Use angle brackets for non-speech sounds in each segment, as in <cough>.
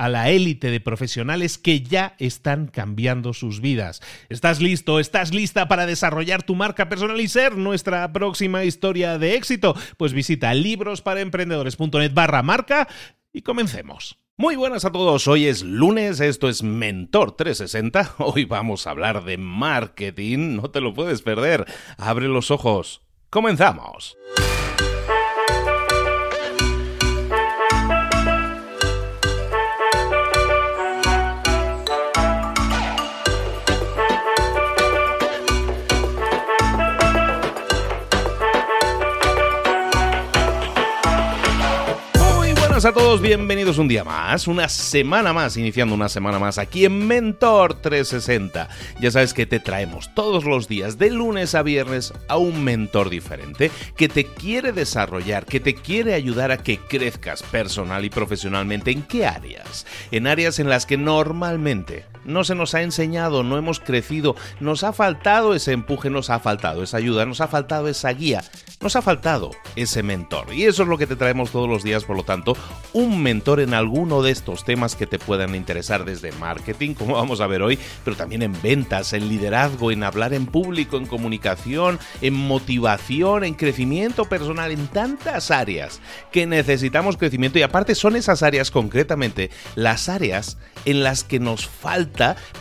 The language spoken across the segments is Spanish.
a la élite de profesionales que ya están cambiando sus vidas. ¿Estás listo? ¿Estás lista para desarrollar tu marca personal y ser nuestra próxima historia de éxito? Pues visita librosparaemprendedores.net barra marca y comencemos. Muy buenas a todos, hoy es lunes, esto es Mentor 360, hoy vamos a hablar de marketing, no te lo puedes perder, abre los ojos, comenzamos. A todos, bienvenidos un día más, una semana más, iniciando una semana más aquí en Mentor 360. Ya sabes que te traemos todos los días, de lunes a viernes, a un mentor diferente que te quiere desarrollar, que te quiere ayudar a que crezcas personal y profesionalmente. ¿En qué áreas? En áreas en las que normalmente no se nos ha enseñado, no hemos crecido, nos ha faltado ese empuje, nos ha faltado esa ayuda, nos ha faltado esa guía, nos ha faltado ese mentor. Y eso es lo que te traemos todos los días, por lo tanto, un mentor en alguno de estos temas que te puedan interesar desde marketing, como vamos a ver hoy, pero también en ventas, en liderazgo, en hablar en público, en comunicación, en motivación, en crecimiento personal, en tantas áreas que necesitamos crecimiento. Y aparte son esas áreas concretamente las áreas en las que nos falta,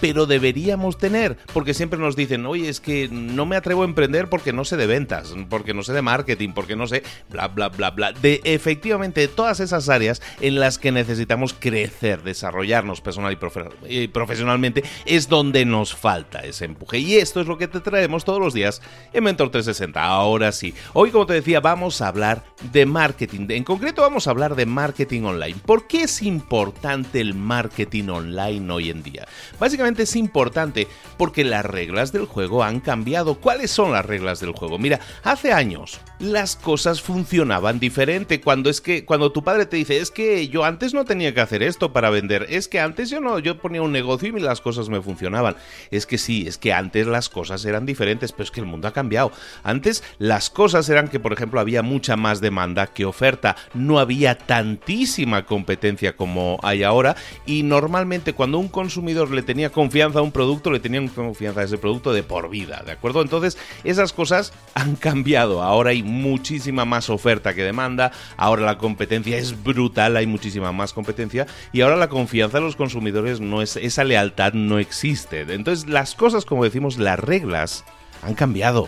pero deberíamos tener, porque siempre nos dicen, oye, es que no me atrevo a emprender porque no sé de ventas, porque no sé de marketing, porque no sé, bla, bla, bla, bla. De efectivamente todas esas áreas en las que necesitamos crecer, desarrollarnos personal y, profesionalmente, es donde nos falta ese empuje. Y esto es lo que te traemos todos los días en Mentor 360. Ahora sí, hoy como te decía, vamos a hablar de marketing. En concreto vamos a hablar de marketing online. ¿Por qué es importante el marketing online hoy en día? Básicamente es importante porque las reglas del juego han cambiado. ¿Cuáles son las reglas del juego? Mira, hace años las cosas funcionaban diferente. Cuando es que cuando tu padre te dice, es que yo antes no tenía que hacer esto para vender, es que antes yo no, yo ponía un negocio y las cosas me funcionaban. Es que sí, es que antes las cosas eran diferentes, pero es que el mundo ha cambiado. Antes las cosas eran que, por ejemplo, había mucha más demanda que oferta, no había tantísima competencia como hay ahora y normalmente cuando un consumidor le tenía confianza a un producto, le tenían confianza a ese producto de por vida, ¿de acuerdo? Entonces, esas cosas han cambiado. Ahora hay muchísima más oferta que demanda, ahora la competencia es brutal, hay muchísima más competencia y ahora la confianza de los consumidores no es esa lealtad no existe. Entonces, las cosas, como decimos, las reglas han cambiado.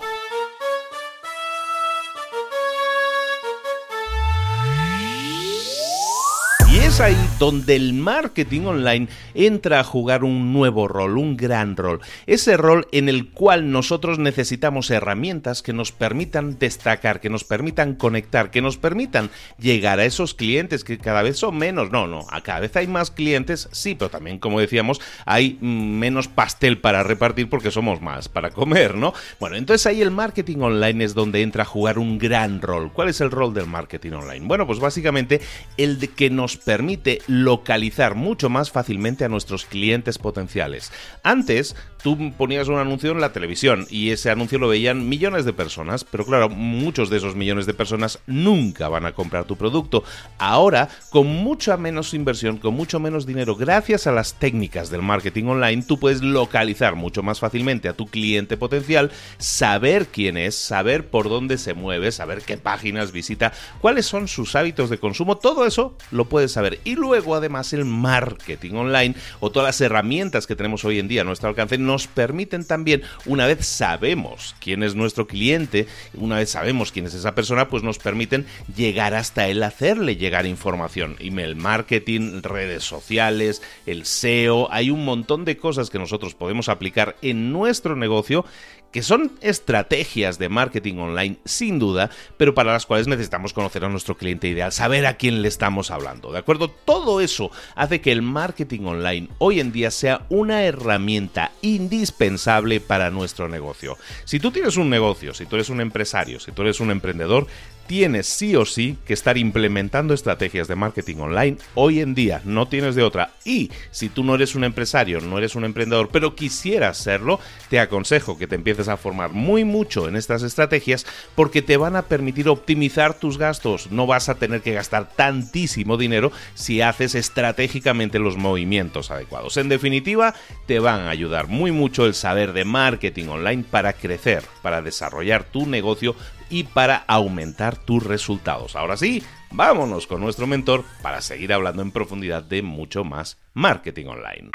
Ahí donde el marketing online entra a jugar un nuevo rol, un gran rol. Ese rol en el cual nosotros necesitamos herramientas que nos permitan destacar, que nos permitan conectar, que nos permitan llegar a esos clientes que cada vez son menos. No, no, a cada vez hay más clientes, sí, pero también, como decíamos, hay menos pastel para repartir porque somos más para comer, ¿no? Bueno, entonces ahí el marketing online es donde entra a jugar un gran rol. ¿Cuál es el rol del marketing online? Bueno, pues básicamente el de que nos permite localizar mucho más fácilmente a nuestros clientes potenciales. Antes, tú ponías un anuncio en la televisión y ese anuncio lo veían millones de personas, pero claro, muchos de esos millones de personas nunca van a comprar tu producto. Ahora, con mucha menos inversión, con mucho menos dinero, gracias a las técnicas del marketing online, tú puedes localizar mucho más fácilmente a tu cliente potencial, saber quién es, saber por dónde se mueve, saber qué páginas visita, cuáles son sus hábitos de consumo, todo eso lo puedes saber. Y luego, además, el marketing online o todas las herramientas que tenemos hoy en día a nuestro alcance nos permiten también, una vez sabemos quién es nuestro cliente, una vez sabemos quién es esa persona, pues nos permiten llegar hasta él, hacerle llegar información. Email marketing, redes sociales, el SEO, hay un montón de cosas que nosotros podemos aplicar en nuestro negocio que son estrategias de marketing online sin duda, pero para las cuales necesitamos conocer a nuestro cliente ideal, saber a quién le estamos hablando, ¿de acuerdo? Todo eso hace que el marketing online hoy en día sea una herramienta indispensable para nuestro negocio. Si tú tienes un negocio, si tú eres un empresario, si tú eres un emprendedor, tienes sí o sí que estar implementando estrategias de marketing online hoy en día, no tienes de otra. Y si tú no eres un empresario, no eres un emprendedor, pero quisieras serlo, te aconsejo que te empieces a formar muy mucho en estas estrategias porque te van a permitir optimizar tus gastos. No vas a tener que gastar tantísimo dinero si haces estratégicamente los movimientos adecuados. En definitiva, te van a ayudar muy mucho el saber de marketing online para crecer, para desarrollar tu negocio y para aumentar tus resultados. Ahora sí, vámonos con nuestro mentor para seguir hablando en profundidad de mucho más marketing online.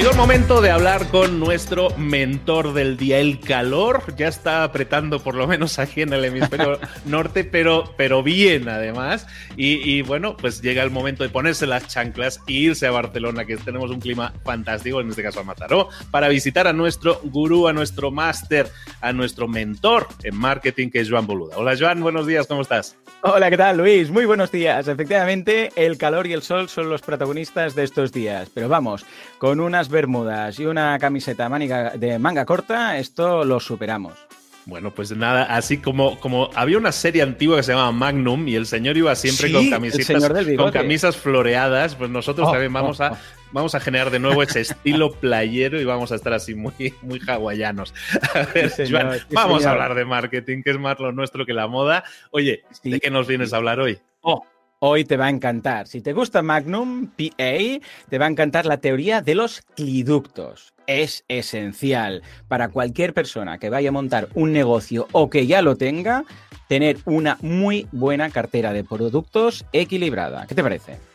Llegó el momento de hablar con nuestro mentor del día. El calor ya está apretando, por lo menos aquí en el hemisferio <laughs> norte, pero, pero bien además. Y, bueno, pues llega el momento de ponerse las chanclas e irse a Barcelona, que tenemos un clima fantástico, en este caso a Mataró, para visitar a nuestro gurú, a nuestro máster, a nuestro mentor en marketing, que es Joan Boluda. Hola Joan, buenos días, ¿cómo estás? Hola, ¿qué tal Luis? Muy buenos días. Efectivamente, el calor y el sol son los protagonistas de estos días. Pero vamos, con una bermudas y una camiseta de manga corta, esto lo superamos. Bueno, pues nada, así como, como había una serie antigua que se llamaba Magnum y el señor iba siempre con camisetas, con camisas floreadas, pues nosotros oh, también vamos a oh, oh. vamos a generar de nuevo ese estilo <laughs> playero y vamos a estar así muy, muy hawaianos. A ver, vamos a hablar de marketing, que es más lo nuestro que la moda. Oye, ¿de qué nos vienes a hablar hoy? Oh, Hoy te va a encantar. Si te gusta Magnum PA, te va a encantar la teoría de los cliductos. Es esencial para cualquier persona que vaya a montar un negocio o que ya lo tenga, tener una muy buena cartera de productos equilibrada. ¿Qué te parece?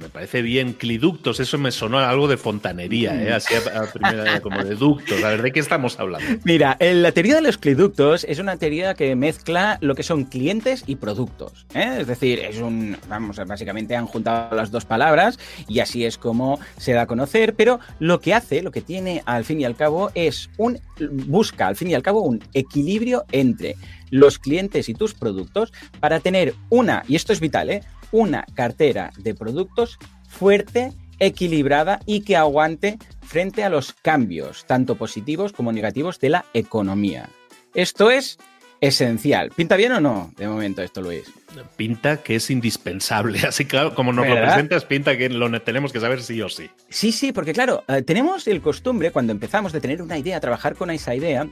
Me parece bien, cliductos, eso me sonó algo de fontanería, ¿eh? así a, primera, como de ductos. A ver, ¿de qué estamos hablando? Mira, la teoría de los cliductos es una teoría que mezcla lo que son clientes y productos. ¿eh? Es decir, es un, vamos, básicamente han juntado las dos palabras y así es como se da a conocer, pero lo que hace, lo que tiene al fin y al cabo es un, busca al fin y al cabo un equilibrio entre los clientes y tus productos para tener una, y esto es vital, ¿eh? una cartera de productos fuerte, equilibrada y que aguante frente a los cambios, tanto positivos como negativos, de la economía. Esto es esencial. ¿Pinta bien o no de momento esto, Luis? Pinta que es indispensable. <laughs> Así claro, como nos lo presentas, pinta que lo tenemos que saber sí o sí. Sí, sí, porque claro, eh, tenemos el costumbre cuando empezamos de tener una idea, trabajar con esa idea,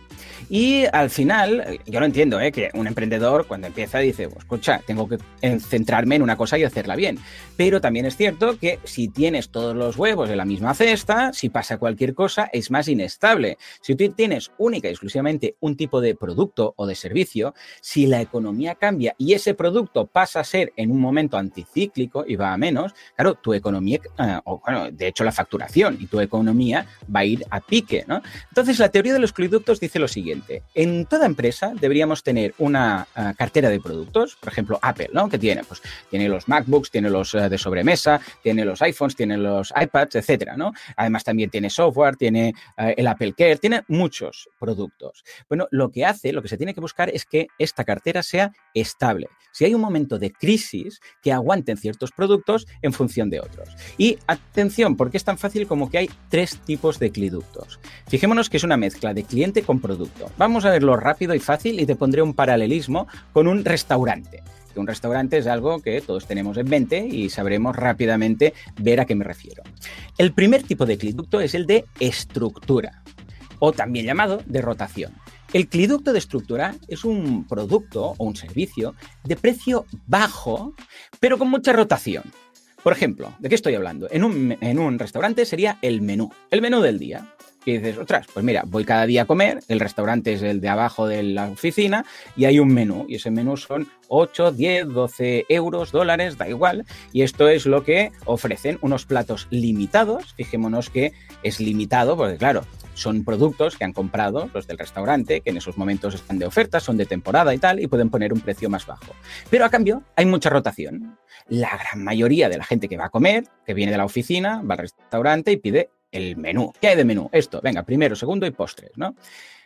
y al final, eh, yo lo entiendo, ¿eh? que un emprendedor cuando empieza dice, pues, escucha, tengo que centrarme en una cosa y hacerla bien. Pero también es cierto que si tienes todos los huevos en la misma cesta, si pasa cualquier cosa, es más inestable. Si tú tienes única y exclusivamente un tipo de producto o de servicio, si la economía cambia y ese producto pasa a ser en un momento anticíclico y va a menos, claro, tu economía, eh, o bueno, de hecho la facturación y tu economía va a ir a pique, ¿no? Entonces, la teoría de los cliductos dice lo siguiente, en toda empresa deberíamos tener una uh, cartera de productos, por ejemplo, Apple, ¿no? Que tiene, pues, tiene los MacBooks, tiene los uh, de sobremesa, tiene los iPhones, tiene los iPads, etcétera, ¿no? Además, también tiene software, tiene el Apple Care, tiene muchos productos. Bueno, lo que hace, lo que se tiene que buscar es que esta cartera sea estable. Si hay un momento de crisis, que aguanten ciertos productos en función de otros. Y atención, porque es tan fácil como que hay tres tipos de cliductos. Fijémonos que es una mezcla de cliente con producto. Vamos a verlo rápido y fácil y te pondré un paralelismo con un restaurante un restaurante es algo que todos tenemos en mente y sabremos rápidamente ver a qué me refiero. El primer tipo de cliducto es el de estructura, o también llamado de rotación. El cliducto de estructura es un producto o un servicio de precio bajo, pero con mucha rotación. Por ejemplo, ¿de qué estoy hablando? En un, en un restaurante sería el menú, el menú del día y dices, otras, pues mira, voy cada día a comer, el restaurante es el de abajo de la oficina y hay un menú y ese menú son 8, 10, 12 euros, dólares, da igual. Y esto es lo que ofrecen unos platos limitados. Fijémonos que es limitado porque claro, son productos que han comprado los del restaurante, que en esos momentos están de oferta, son de temporada y tal, y pueden poner un precio más bajo. Pero a cambio hay mucha rotación. La gran mayoría de la gente que va a comer, que viene de la oficina, va al restaurante y pide el menú. ¿Qué hay de menú? Esto, venga, primero, segundo y postres, ¿no?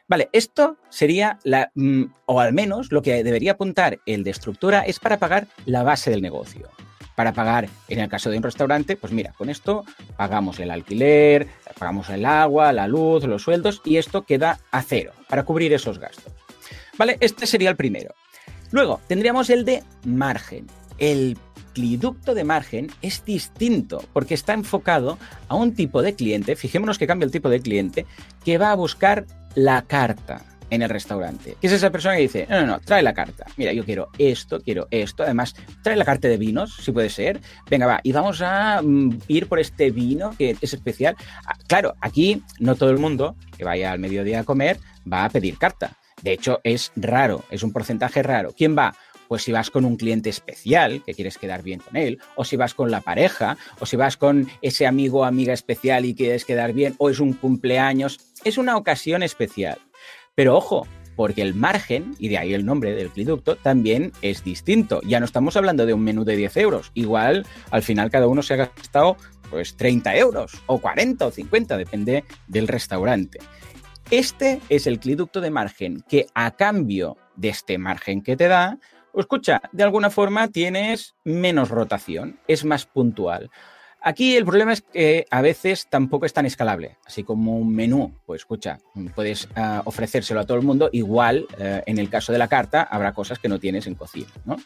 Vale, esto sería la, mm, o al menos lo que debería apuntar el de estructura es para pagar la base del negocio. Para pagar, en el caso de un restaurante, pues mira, con esto pagamos el alquiler, pagamos el agua, la luz, los sueldos y esto queda a cero para cubrir esos gastos. Vale, este sería el primero. Luego tendríamos el de margen. El cliducto de margen es distinto porque está enfocado a un tipo de cliente, fijémonos que cambia el tipo de cliente, que va a buscar la carta en el restaurante. Que es esa persona que dice, no, no, no, trae la carta. Mira, yo quiero esto, quiero esto. Además, trae la carta de vinos, si puede ser. Venga, va, y vamos a mm, ir por este vino que es especial. Ah, claro, aquí no todo el mundo que vaya al mediodía a comer va a pedir carta. De hecho, es raro, es un porcentaje raro. ¿Quién va? pues si vas con un cliente especial, que quieres quedar bien con él, o si vas con la pareja, o si vas con ese amigo o amiga especial y quieres quedar bien, o es un cumpleaños, es una ocasión especial. Pero ojo, porque el margen, y de ahí el nombre del cliducto, también es distinto. Ya no estamos hablando de un menú de 10 euros. Igual, al final, cada uno se ha gastado pues 30 euros, o 40 o 50, depende del restaurante. Este es el cliducto de margen que a cambio de este margen que te da, escucha, de alguna forma tienes menos rotación, es más puntual. Aquí el problema es que a veces tampoco es tan escalable, así como un menú, pues escucha, puedes uh, ofrecérselo a todo el mundo, igual uh, en el caso de la carta habrá cosas que no tienes en cocina, ¿no?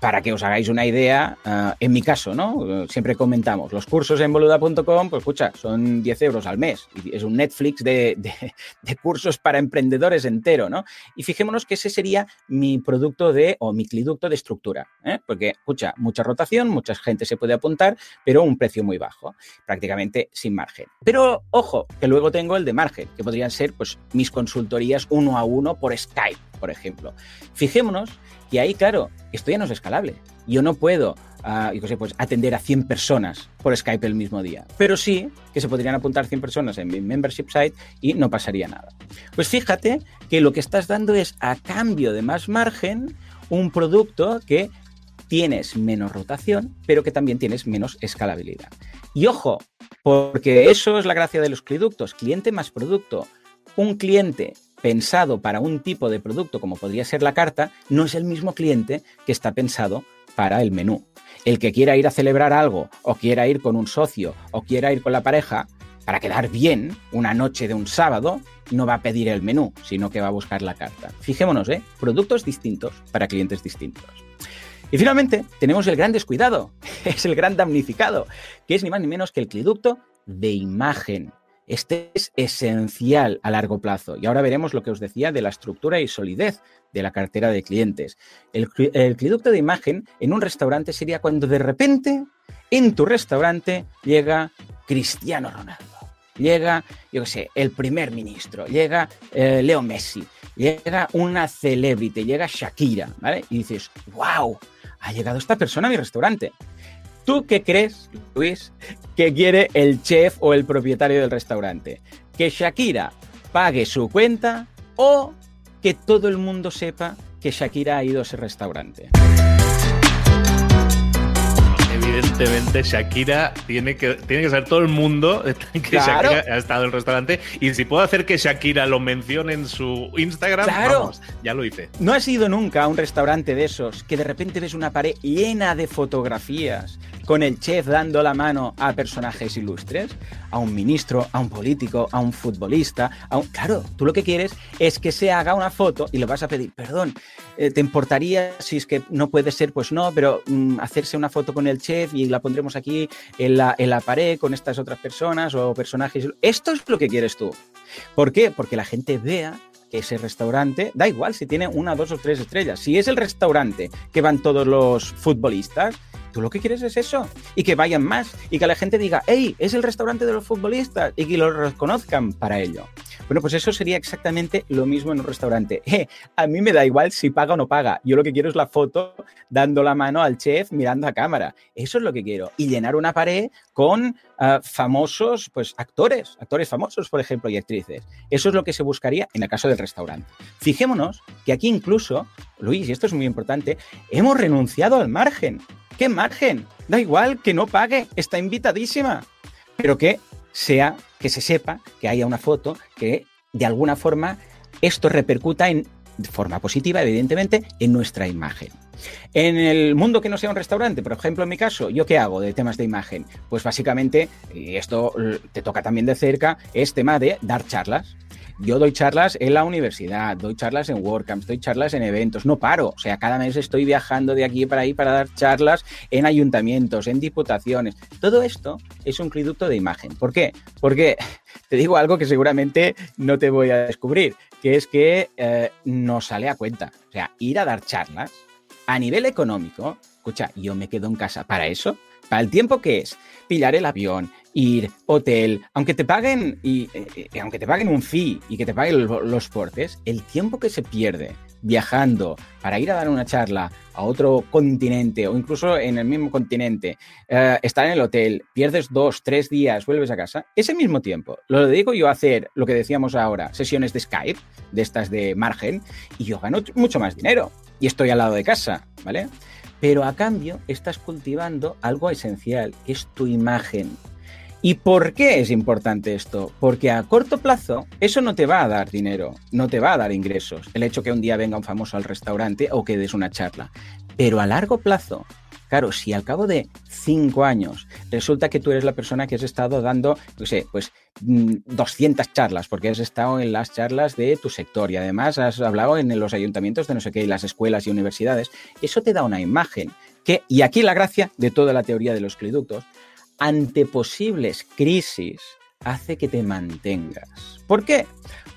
Para que os hagáis una idea, uh, en mi caso, ¿no? Siempre comentamos, los cursos en boluda.com, pues escucha, son 10 euros al mes, y es un Netflix de, cursos para emprendedores entero, ¿no? Y fijémonos que ese sería mi producto de, o mi cliducto de estructura, ¿eh? porque, escucha, mucha rotación, mucha gente se puede apuntar, pero un precio muy bajo, prácticamente sin margen. Pero ojo, que luego tengo el de margen, que podrían ser pues mis consultorías uno a uno por Skype, por ejemplo. Fijémonos que ahí, claro, esto ya no es escalable. Yo no puedo uh, yo sé, pues, atender a 100 personas por Skype el mismo día. Pero sí que se podrían apuntar 100 personas en mi membership site y no pasaría nada. Pues fíjate que lo que estás dando es a cambio de más margen un producto que tienes menos rotación, pero que también tienes menos escalabilidad. Y ojo, porque eso es la gracia de los cliductos, cliente más producto. Un cliente pensado para un tipo de producto como podría ser la carta, no es el mismo cliente que está pensado para el menú. El que quiera ir a celebrar algo, o quiera ir con un socio, o quiera ir con la pareja, para quedar bien una noche de un sábado, no va a pedir el menú, sino que va a buscar la carta. Fijémonos, ¿eh? Productos distintos para clientes distintos. Y finalmente tenemos el gran descuidado, <laughs> es el gran damnificado, que es ni más ni menos que el cliducto de imagen. Este es esencial a largo plazo. Y ahora veremos lo que os decía de la estructura y solidez de la cartera de clientes. El, el cliducto de imagen en un restaurante sería cuando de repente en tu restaurante llega Cristiano Ronaldo llega, yo qué sé, el primer ministro, llega eh, Leo Messi, llega una celebrity, llega Shakira, ¿vale? Y dices, wow, ha llegado esta persona a mi restaurante. ¿Tú qué crees, Luis, que quiere el chef o el propietario del restaurante? ¿Que Shakira pague su cuenta o que todo el mundo sepa que Shakira ha ido a ese restaurante? Evidentemente Shakira tiene que, tiene que saber todo el mundo <laughs> que Shakira ha estado en el restaurante. Y si puedo hacer que Shakira lo mencione en su Instagram, vamos, ya lo hice. ¿No has ido nunca a un restaurante de esos que de repente ves una pared llena de fotografías con el chef dando la mano a personajes ilustres? A un ministro, a un político, a un futbolista. A Claro, tú lo que quieres es que se haga una foto y le vas a pedir, perdón, eh, ¿te importaría si es que no puede ser? Pues no, pero mm, hacerse una foto con el chef y la pondremos aquí en la, en la pared con estas otras personas o personajes. Esto es lo que quieres tú. ¿Por qué? Porque la gente vea ese restaurante, da igual si tiene una, dos o tres estrellas, si es el restaurante que van todos los futbolistas, Tú lo que quieres es eso, y que vayan más, y que la gente diga, hey, es el restaurante de los futbolistas, y que lo reconozcan para ello. Bueno, pues eso sería exactamente lo mismo en un restaurante. <laughs> A mí me da igual si paga o no paga. Yo lo que quiero es la foto dando la mano al chef mirando a cámara. Eso es lo que quiero. Y llenar una pared con ah, famosos, pues actores, actores famosos, por ejemplo, y actrices. Eso es lo que se buscaría en el caso del restaurante. Fijémonos que aquí incluso, Luis, y esto es muy importante, hemos renunciado al margen. ¿Qué margen? Da igual que no pague, está invitadísima. Pero que sea, que se sepa, que haya una foto, que de alguna forma esto repercuta en de forma positiva, evidentemente, en nuestra imagen. En el mundo que no sea un restaurante, por ejemplo, en mi caso, ¿yo qué hago de temas de imagen? Pues básicamente, y esto te toca también de cerca, es tema de dar charlas. Yo doy charlas en la universidad, doy charlas en WordCamps, doy charlas en eventos, no paro. O sea, cada mes estoy viajando de aquí para ahí para dar charlas en ayuntamientos, en diputaciones. Todo esto es un cliducto de imagen. ¿Por qué? Porque te digo algo que seguramente no te voy a descubrir, que es que eh, no sale a cuenta. O sea, ir a dar charlas a nivel económico, escucha, yo me quedo en casa para eso, para el tiempo que es pillar el avión, ir, hotel, aunque te paguen y eh, eh, aunque te paguen un fee y que te paguen los, portes, el tiempo que se pierde viajando para ir a dar una charla a otro continente o incluso en el mismo continente, eh, estar en el hotel, pierdes dos, tres días, vuelves a casa, ese mismo tiempo lo dedico yo a hacer lo que decíamos ahora, sesiones de Skype, de estas de margen, y yo gano mucho más dinero y estoy al lado de casa, ¿vale? Pero a cambio estás cultivando algo esencial, que es tu imagen. ¿Y por qué es importante esto? Porque a corto plazo eso no te va a dar dinero, no te va a dar ingresos, el hecho que un día venga un famoso al restaurante o que des una charla. Pero a largo plazo Claro, si al cabo de cinco años resulta que tú eres la persona que has estado dando, no sé, pues 200 mm, charlas, porque has estado en las charlas de tu sector y además has hablado en los ayuntamientos de no sé qué, las escuelas y universidades, eso te da una imagen que, y aquí la gracia de toda la teoría de los cliductos, ante posibles crisis hace que te mantengas. ¿Por qué?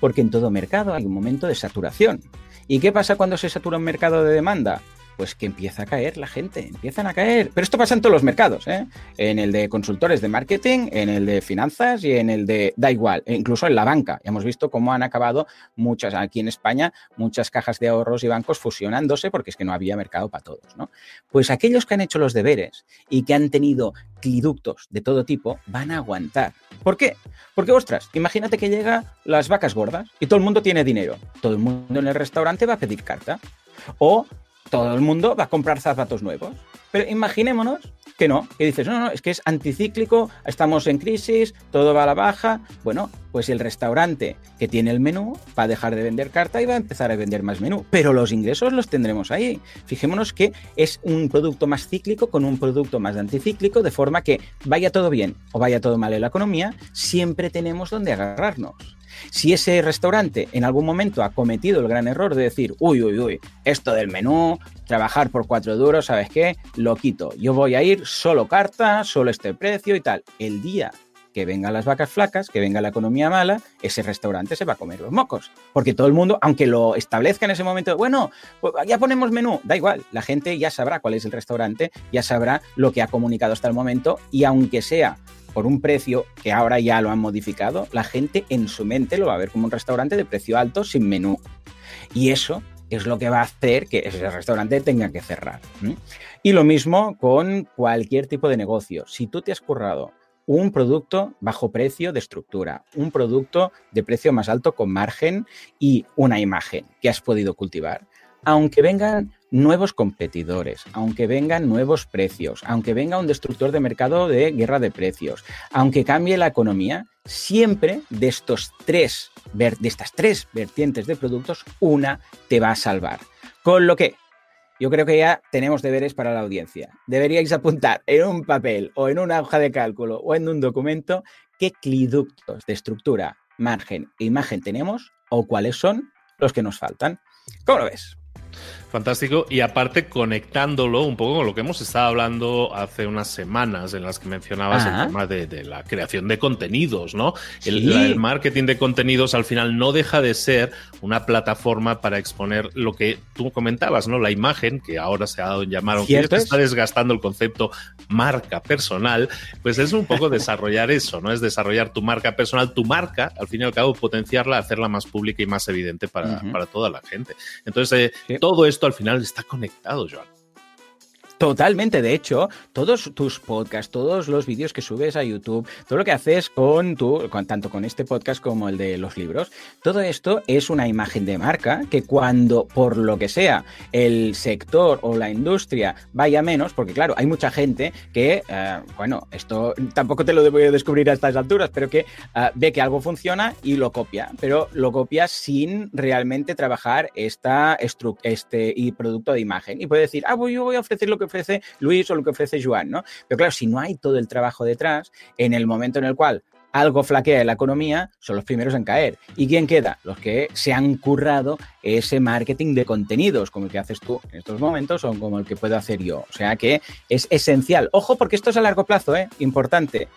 Porque en todo mercado hay un momento de saturación. ¿Y qué pasa cuando se satura un mercado de demanda? Pues que empieza a caer la gente, empiezan a caer. Pero esto pasa en todos los mercados, ¿eh? En el de consultores de marketing, en el de finanzas y en el de, da igual, e incluso en la banca. Ya hemos visto cómo han acabado muchas, aquí en España, muchas cajas de ahorros y bancos fusionándose porque es que no había mercado para todos, ¿no? Pues aquellos que han hecho los deberes y que han tenido cliductos de todo tipo van a aguantar. ¿Por qué? Porque, ostras, imagínate que llega las vacas gordas y todo el mundo tiene dinero. Todo el mundo en el restaurante va a pedir carta. O todo el mundo va a comprar zapatos nuevos. Pero imaginémonos que no, que dices, no, no, es que es anticíclico, estamos en crisis, todo va a la baja. Bueno, pues el restaurante que tiene el menú va a dejar de vender carta y va a empezar a vender más menú, pero los ingresos los tendremos ahí. Fijémonos que es un producto más cíclico con un producto más anticíclico, de forma que vaya todo bien o vaya todo mal en la economía, siempre tenemos donde agarrarnos. Si ese restaurante en algún momento ha cometido el gran error de decir, uy, uy, uy, esto del menú, trabajar por cuatro duros, ¿sabes qué? Lo quito. Yo voy a ir solo carta, solo este precio y tal. El día que vengan las vacas flacas, que venga la economía mala, ese restaurante se va a comer los mocos. Porque todo el mundo, aunque lo establezca en ese momento, bueno, pues ya ponemos menú, da igual, la gente ya sabrá cuál es el restaurante, ya sabrá lo que ha comunicado hasta el momento y aunque sea por un precio que ahora ya lo han modificado, la gente en su mente lo va a ver como un restaurante de precio alto sin menú. Y eso es lo que va a hacer que ese restaurante tenga que cerrar. Y lo mismo con cualquier tipo de negocio. Si tú te has currado un producto bajo precio de estructura, un producto de precio más alto con margen y una imagen que has podido cultivar, aunque vengan nuevos competidores, aunque vengan nuevos precios, aunque venga un destructor de mercado de guerra de precios, aunque cambie la economía, siempre de estos tres de estas tres vertientes de productos, una te va a salvar. Con lo que yo creo que ya tenemos deberes para la audiencia. Deberíais apuntar en un papel o en una hoja de cálculo o en un documento qué cliductos de estructura, margen e imagen tenemos o cuáles son los que nos faltan. ¿Cómo lo ves? Fantástico. Y aparte, conectándolo un poco con lo que hemos estado hablando hace unas semanas, en las que mencionabas el tema de, la creación de contenidos, ¿no? El, marketing de contenidos al final no deja de ser una plataforma para exponer lo que tú comentabas, ¿no? La imagen, que ahora se ha dado en llamar, aunque está desgastando el concepto marca personal, pues es un poco desarrollar eso, ¿no? Es desarrollar tu marca personal, tu marca, al fin y al cabo, potenciarla, hacerla más pública y más evidente para, toda la gente. Entonces, eh, todo esto al final está conectado, Joan. Totalmente, de hecho, todos tus podcasts, todos los vídeos que subes a YouTube, todo lo que haces con tu, tanto con este podcast como el de los libros, todo esto es una imagen de marca que cuando, por lo que sea, el sector o la industria vaya menos, porque claro, hay mucha gente que, eh, bueno, esto tampoco te lo debo descubrir a estas alturas, pero que eh, ve que algo funciona y lo copia, pero lo copia sin realmente trabajar esta este y producto de imagen. Y puede decir, ah, pues yo voy a ofrecer lo que ofrece Luis o lo que ofrece Joan, ¿no? Pero claro, si no hay todo el trabajo detrás, en el momento en el cual algo flaquea en la economía, son los primeros en caer. ¿Y quién queda? Los que se han currado ese marketing de contenidos, como el que haces tú en estos momentos o como el que puedo hacer yo. O sea que es esencial. Ojo, porque esto es a largo plazo, ¿eh? Importante.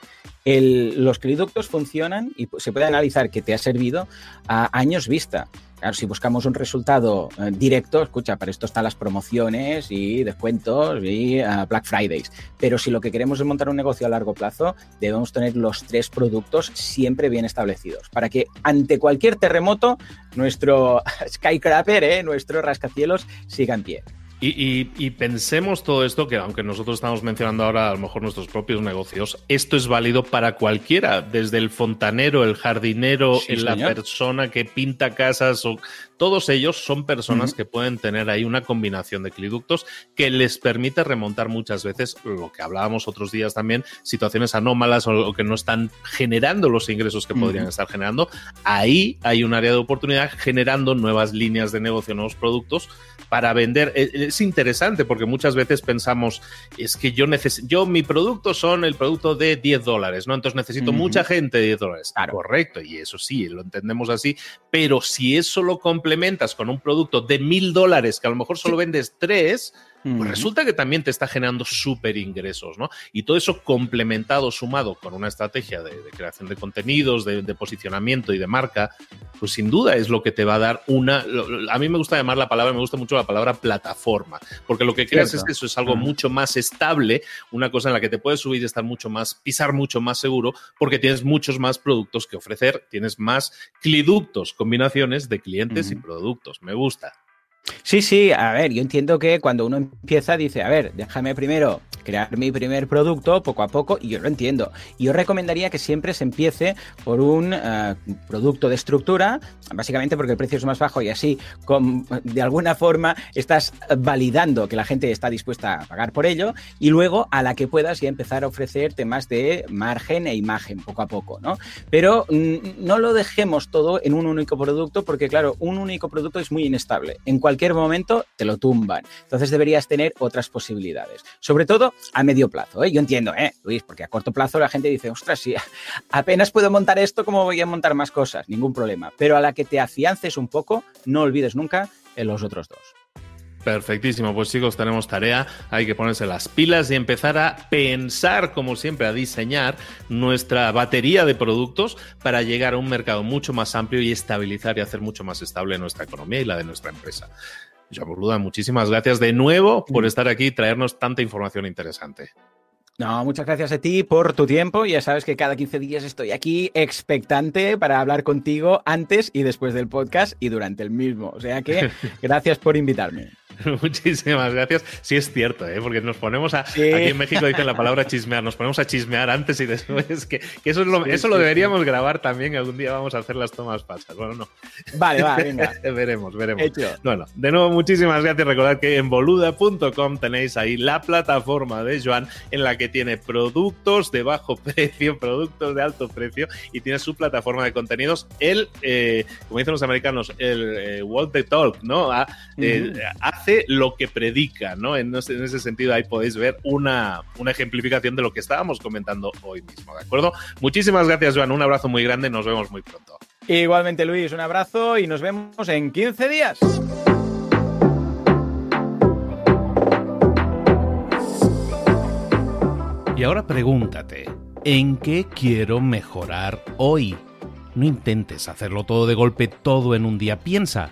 los cliductos funcionan y se puede analizar que te ha servido a años vista. Claro, si buscamos un resultado eh, directo, escucha, para esto están las promociones y descuentos y eh, Black Fridays. Pero si lo que queremos es montar un negocio a largo plazo, debemos tener los tres productos siempre bien establecidos para que ante cualquier terremoto, nuestro <laughs> Skycrapper, eh, nuestro rascacielos, siga en pie. Y, pensemos todo esto, que aunque nosotros estamos mencionando ahora a lo mejor nuestros propios negocios, esto es válido para cualquiera, desde el fontanero, el jardinero, la persona que pinta casas, o todos ellos son personas que pueden tener ahí una combinación de cliductos que les permite remontar muchas veces lo que hablábamos otros días también, situaciones anómalas o, que no están generando los ingresos que podrían estar generando. Ahí hay un área de oportunidad generando nuevas líneas de negocio, nuevos productos para vender. E, es interesante porque muchas veces pensamos, es que yo necesito, yo mi producto son el producto de 10 dólares, ¿no? Entonces necesito mucha gente de 10 dólares. Correcto, y eso sí, lo entendemos así, pero si eso lo complementas con un producto de mil dólares, que a lo mejor solo vendes tres, pues resulta que también te está generando súper ingresos, ¿no? Y todo eso complementado, sumado con una estrategia de, creación de contenidos, de, posicionamiento y de marca, pues sin duda es lo que te va a dar una. A mí me gusta llamar la palabra, me gusta mucho la palabra plataforma, porque lo que creas es que eso es algo mucho más estable, una cosa en la que te puedes subir y estar mucho más, pisar mucho más seguro, porque tienes muchos más productos que ofrecer, tienes más cliductos, combinaciones de clientes y productos. Me gusta. Sí, sí, a ver, yo entiendo que cuando uno empieza dice, a ver, déjame primero crear mi primer producto poco a poco y yo lo entiendo. Yo recomendaría que siempre se empiece por un eh, producto de estructura, básicamente porque el precio es más bajo y así de alguna forma estás validando que la gente está dispuesta a pagar por ello y luego a la que puedas ya empezar a ofrecer temas de margen e imagen poco a poco, ¿no? Pero mm, no lo dejemos todo en un único producto porque claro, un único producto es muy inestable. En cualquier momento te lo tumban. Entonces deberías tener otras posibilidades. Sobre todo a medio plazo. ¿eh? Yo entiendo, ¿eh, Luis? Porque a corto plazo la gente dice, ostras, si <laughs> apenas puedo montar esto, ¿cómo voy a montar más cosas? Ningún problema. Pero a la que te afiances un poco, no olvides nunca en los otros dos. Perfectísimo, pues chicos, tenemos tarea, hay que ponerse las pilas y empezar a pensar, como siempre, a diseñar nuestra batería de productos para llegar a un mercado mucho más amplio y estabilizar y hacer mucho más estable nuestra economía y la de nuestra empresa. Burluda, muchísimas gracias de nuevo por estar aquí y traernos tanta información interesante. No, muchas gracias a ti por tu tiempo. Ya sabes que cada 15 días estoy aquí expectante para hablar contigo antes y después del podcast y durante el mismo. O sea que <laughs> gracias por invitarme. <laughs> Muchísimas gracias. Sí es cierto, ¿eh? porque nos ponemos a... Aquí en México dicen la palabra chismear, nos ponemos a chismear antes y después. Que, eso, es lo, eso lo deberíamos grabar también, algún día vamos a hacer las tomas pasas. Bueno, no. Vale, va, venga. <laughs> veremos, veremos. Bueno, de nuevo, muchísimas gracias. Recordad que en boluda.com tenéis ahí la plataforma de Joan en la que tiene productos de bajo <laughs> precio, productos de alto precio y tiene su plataforma de contenidos. El, eh, como dicen los americanos, el eh, What the Talk, ¿no? Ah, eh, lo que predica, ¿no? En, ese sentido ahí podéis ver una, una ejemplificación de lo que estábamos comentando hoy mismo, ¿de acuerdo? Muchísimas gracias, Joan. Un abrazo muy grande. Nos vemos muy pronto. Igualmente, Luis, un abrazo y nos vemos en 15 días. Y ahora pregúntate, ¿en qué quiero mejorar hoy? No intentes hacerlo todo de golpe, todo en un día. Piensa,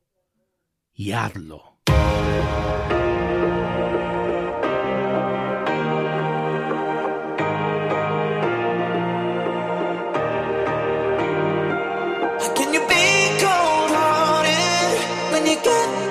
y hazlo. Can you be cold-hearted when you get